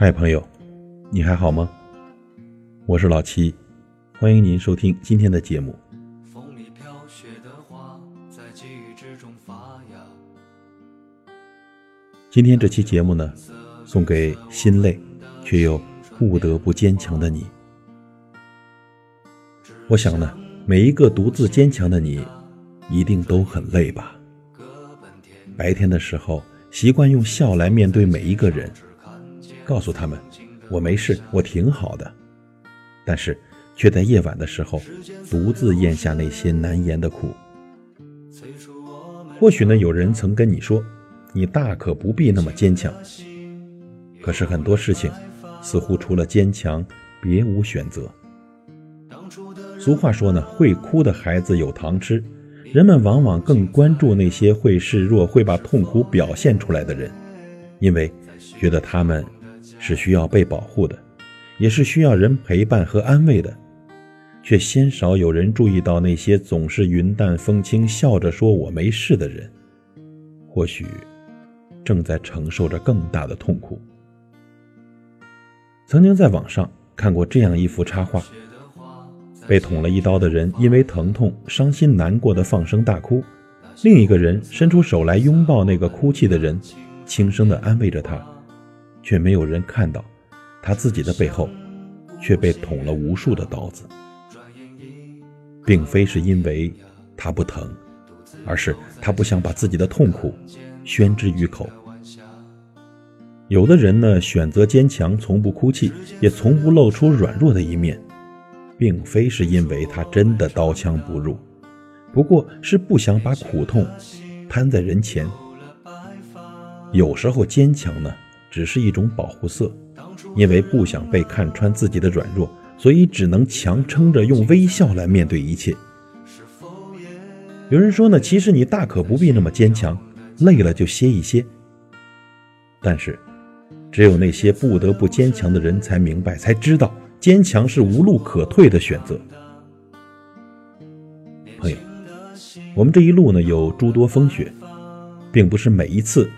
嗨，朋友，你还好吗？我是老七，欢迎您收听今天的节目。风里飘雪的花在记忆之中发芽。今天这期节目呢，送给心累却又不得不坚强的你。我想呢，每一个独自坚强的你，一定都很累吧。白天的时候，习惯用笑来面对每一个人。告诉他们，我没事，我挺好的。但是，却在夜晚的时候，独自咽下那些难言的苦。或许呢，有人曾跟你说，你大可不必那么坚强。可是很多事情，似乎除了坚强，别无选择。俗话说呢，会哭的孩子有糖吃。人们往往更关注那些会示弱、会把痛苦表现出来的人，因为觉得他们。是需要被保护的，也是需要人陪伴和安慰的，却鲜少有人注意到那些总是云淡风轻、笑着说我没事的人，或许正在承受着更大的痛苦。曾经在网上看过这样一幅插画：被捅了一刀的人因为疼痛、伤心难过的放声大哭，另一个人伸出手来拥抱那个哭泣的人，轻声的安慰着他。却没有人看到，他自己的背后却被捅了无数的刀子，并非是因为他不疼，而是他不想把自己的痛苦宣之于口。有的人呢，选择坚强，从不哭泣，也从不露出软弱的一面，并非是因为他真的刀枪不入，不过是不想把苦痛摊在人前。有时候坚强呢。只是一种保护色，因为不想被看穿自己的软弱，所以只能强撑着用微笑来面对一切。有人说呢，其实你大可不必那么坚强，累了就歇一歇。但是，只有那些不得不坚强的人才明白，才知道坚强是无路可退的选择。朋友，我们这一路呢有诸多风雪，并不是每一次。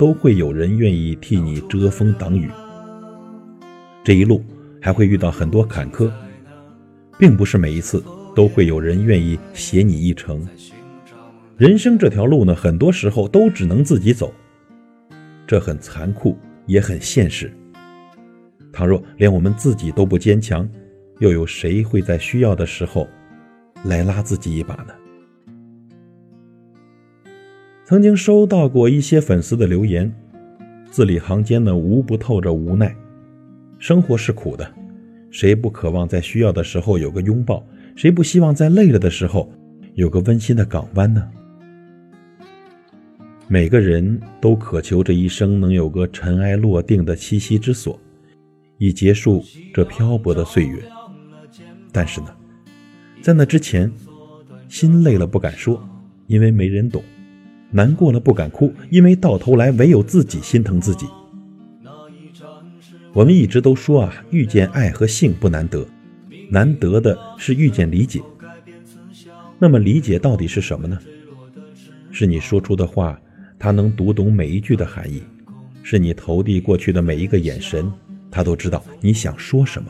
都会有人愿意替你遮风挡雨。这一路还会遇到很多坎坷，并不是每一次都会有人愿意携你一程。人生这条路呢，很多时候都只能自己走，这很残酷，也很现实。倘若连我们自己都不坚强，又有谁会在需要的时候来拉自己一把呢？曾经收到过一些粉丝的留言，字里行间呢无不透着无奈。生活是苦的，谁不渴望在需要的时候有个拥抱？谁不希望在累了的时候有个温馨的港湾呢？每个人都渴求这一生能有个尘埃落定的栖息之所，以结束这漂泊的岁月。但是呢，在那之前，心累了不敢说，因为没人懂。难过了不敢哭，因为到头来唯有自己心疼自己。我们一直都说啊，遇见爱和性不难得，难得的是遇见理解。那么理解到底是什么呢？是你说出的话，他能读懂每一句的含义；是你投递过去的每一个眼神，他都知道你想说什么；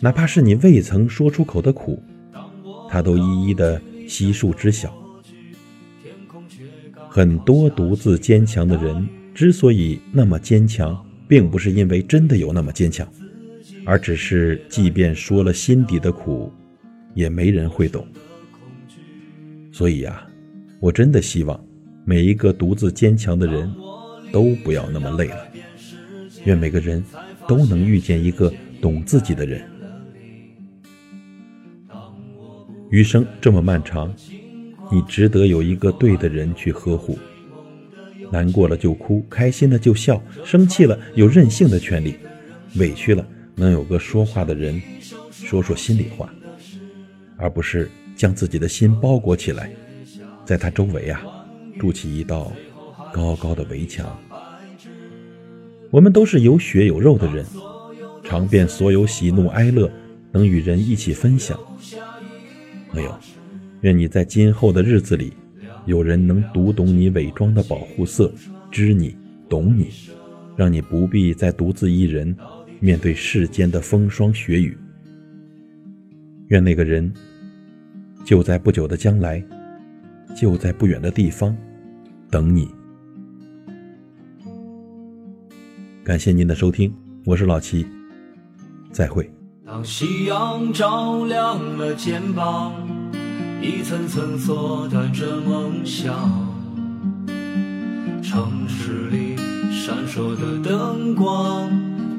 哪怕是你未曾说出口的苦，他都一一的悉数知晓。很多独自坚强的人之所以那么坚强，并不是因为真的有那么坚强，而只是即便说了心底的苦，也没人会懂。所以呀，我真的希望每一个独自坚强的人都不要那么累了。愿每个人都能遇见一个懂自己的人。余生这么漫长。你值得有一个对的人去呵护，难过了就哭，开心了就笑，生气了有任性的权利，委屈了能有个说话的人说说心里话，而不是将自己的心包裹起来，在他周围啊筑起一道高高的围墙。我们都是有血有肉的人，尝遍所有喜怒哀乐，能与人一起分享。没有。愿你在今后的日子里，有人能读懂你伪装的保护色，知你懂你，让你不必再独自一人面对世间的风霜雪雨。愿那个人就在不久的将来，就在不远的地方等你。感谢您的收听，我是老齐，再会。当夕阳照亮了肩膀，一层层缩短着梦想。城市里闪烁的灯光，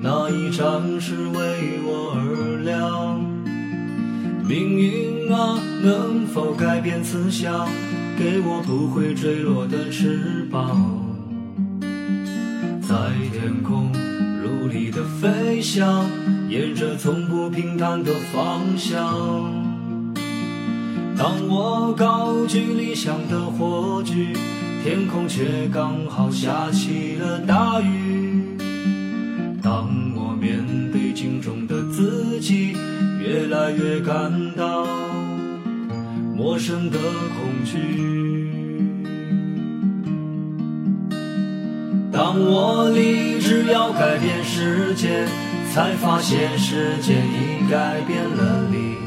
那一盏是为我而亮。命运啊，能否改变思想，给我不会坠落的翅膀？在天空努力的飞翔，沿着从不平坦的方向。当我高举理想的火炬，天空却刚好下起了大雨。当我面对镜中的自己，越来越感到陌生的恐惧。当我立志要改变世界，才发现世界已改变了你。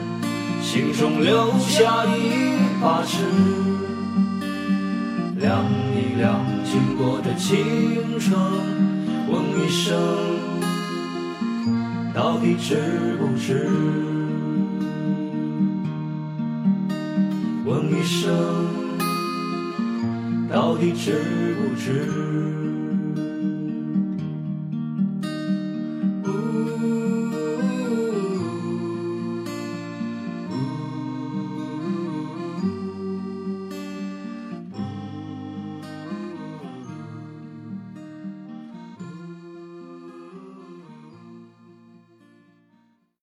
心中留下一把尺，量一量经过的青春，问一声，到底值不值？问一声。到底值不值？